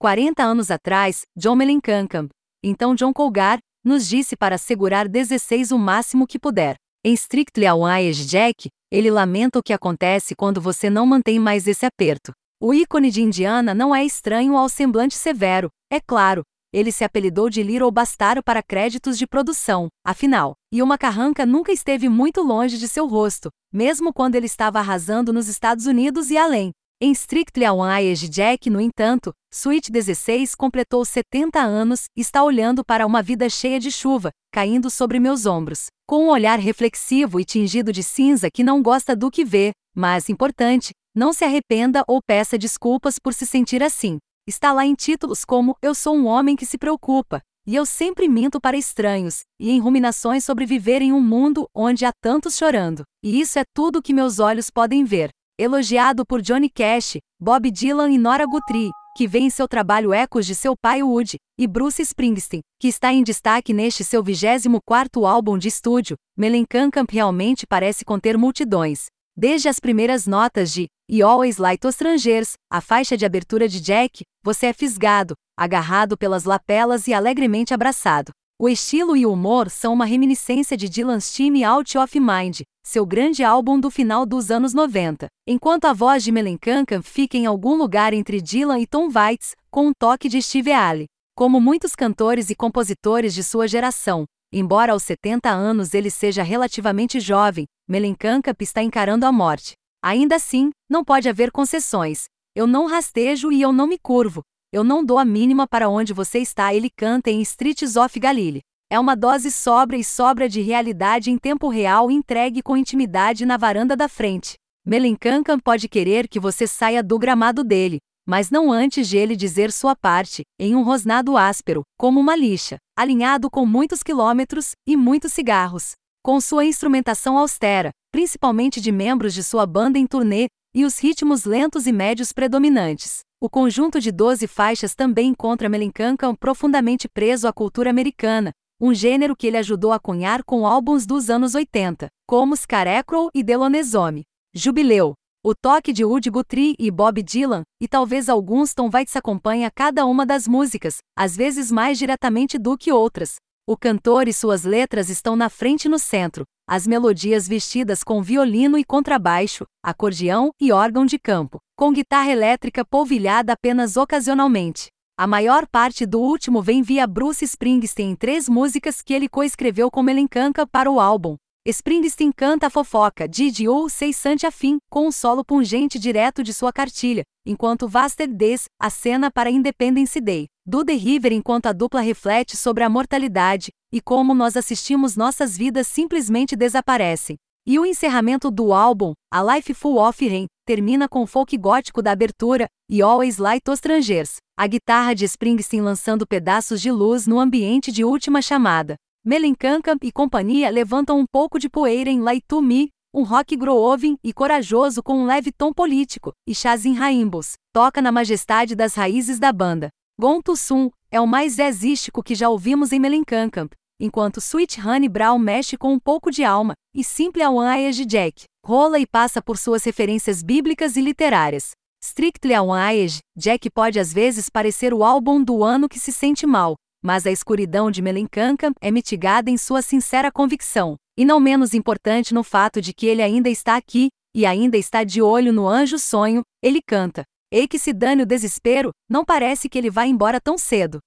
40 anos atrás, John Mellencamp, então John Colgar, nos disse para segurar 16 o máximo que puder. Em Strictly Away Jack, ele lamenta o que acontece quando você não mantém mais esse aperto. O ícone de Indiana não é estranho ao semblante severo, é claro, ele se apelidou de Little Bastaro para créditos de produção, afinal, e uma carranca nunca esteve muito longe de seu rosto, mesmo quando ele estava arrasando nos Estados Unidos e além. Em Strictly Away Jack, no entanto, Sweet 16 completou 70 anos e está olhando para uma vida cheia de chuva, caindo sobre meus ombros, com um olhar reflexivo e tingido de cinza que não gosta do que vê, mas importante, não se arrependa ou peça desculpas por se sentir assim. Está lá em títulos como Eu sou um homem que se preocupa, e eu sempre minto para estranhos, e em ruminações sobre viver em um mundo onde há tantos chorando. E isso é tudo que meus olhos podem ver elogiado por Johnny Cash, Bob Dylan e Nora Guthrie, que vê em seu trabalho ecos de seu pai Woody, e Bruce Springsteen, que está em destaque neste seu 24º álbum de estúdio, Mellencamp realmente parece conter multidões. Desde as primeiras notas de E Always Light os Strangers, a faixa de abertura de Jack, você é fisgado, agarrado pelas lapelas e alegremente abraçado. O estilo e o humor são uma reminiscência de Dylan's Time Out of Mind, seu grande álbum do final dos anos 90, enquanto a voz de Mellencamp fica em algum lugar entre Dylan e Tom Waits, com um toque de Steve Ailey. Como muitos cantores e compositores de sua geração, embora aos 70 anos ele seja relativamente jovem, Mellencamp está encarando a morte. Ainda assim, não pode haver concessões. Eu não rastejo e eu não me curvo, eu não dou a mínima para onde você está, ele canta em Streets of Galilee. É uma dose sobra e sobra de realidade em tempo real entregue com intimidade na varanda da frente. Melencancan pode querer que você saia do gramado dele, mas não antes de ele dizer sua parte, em um rosnado áspero, como uma lixa, alinhado com muitos quilômetros e muitos cigarros. Com sua instrumentação austera, principalmente de membros de sua banda em turnê, e os ritmos lentos e médios predominantes. O conjunto de 12 faixas também encontra Mellencamp profundamente preso à cultura americana, um gênero que ele ajudou a cunhar com álbuns dos anos 80, como Scarecrow e Delonesome. Jubileu. O toque de Woody Guthrie e Bob Dylan, e talvez alguns Tom Waits acompanha cada uma das músicas, às vezes mais diretamente do que outras. O cantor e suas letras estão na frente e no centro, as melodias vestidas com violino e contrabaixo, acordeão e órgão de campo, com guitarra elétrica polvilhada apenas ocasionalmente. A maior parte do último vem via Bruce Springsteen em três músicas que ele coescreveu com Melencanca para o álbum. Springsteen canta a fofoca Did You Say Sante Afim, com um solo pungente direto de sua cartilha, enquanto Vasted Des, a cena para Independence Day, do The River enquanto a dupla reflete sobre a mortalidade, e como nós assistimos nossas vidas simplesmente desaparecem. E o encerramento do álbum, A Life Full of Rain, termina com o folk gótico da abertura, e Always Light os Strangers, a guitarra de Springsteen lançando pedaços de luz no ambiente de última chamada. Mellencamp e companhia levantam um pouco de poeira em Me, um rock groovy e corajoso com um leve tom político, e Shazin Rainbows, toca na majestade das raízes da banda. Gon Sum é o mais jazzístico que já ouvimos em Mellencamp, enquanto Sweet Honey Brown mexe com um pouco de alma, e Simple One de Jack rola e passa por suas referências bíblicas e literárias. Strictly One Jack pode às vezes parecer o álbum do ano que se sente mal, mas a escuridão de Mellencamp é mitigada em sua sincera convicção, e não menos importante no fato de que ele ainda está aqui, e ainda está de olho no anjo sonho, ele canta. Ei que se dane o desespero, não parece que ele vai embora tão cedo.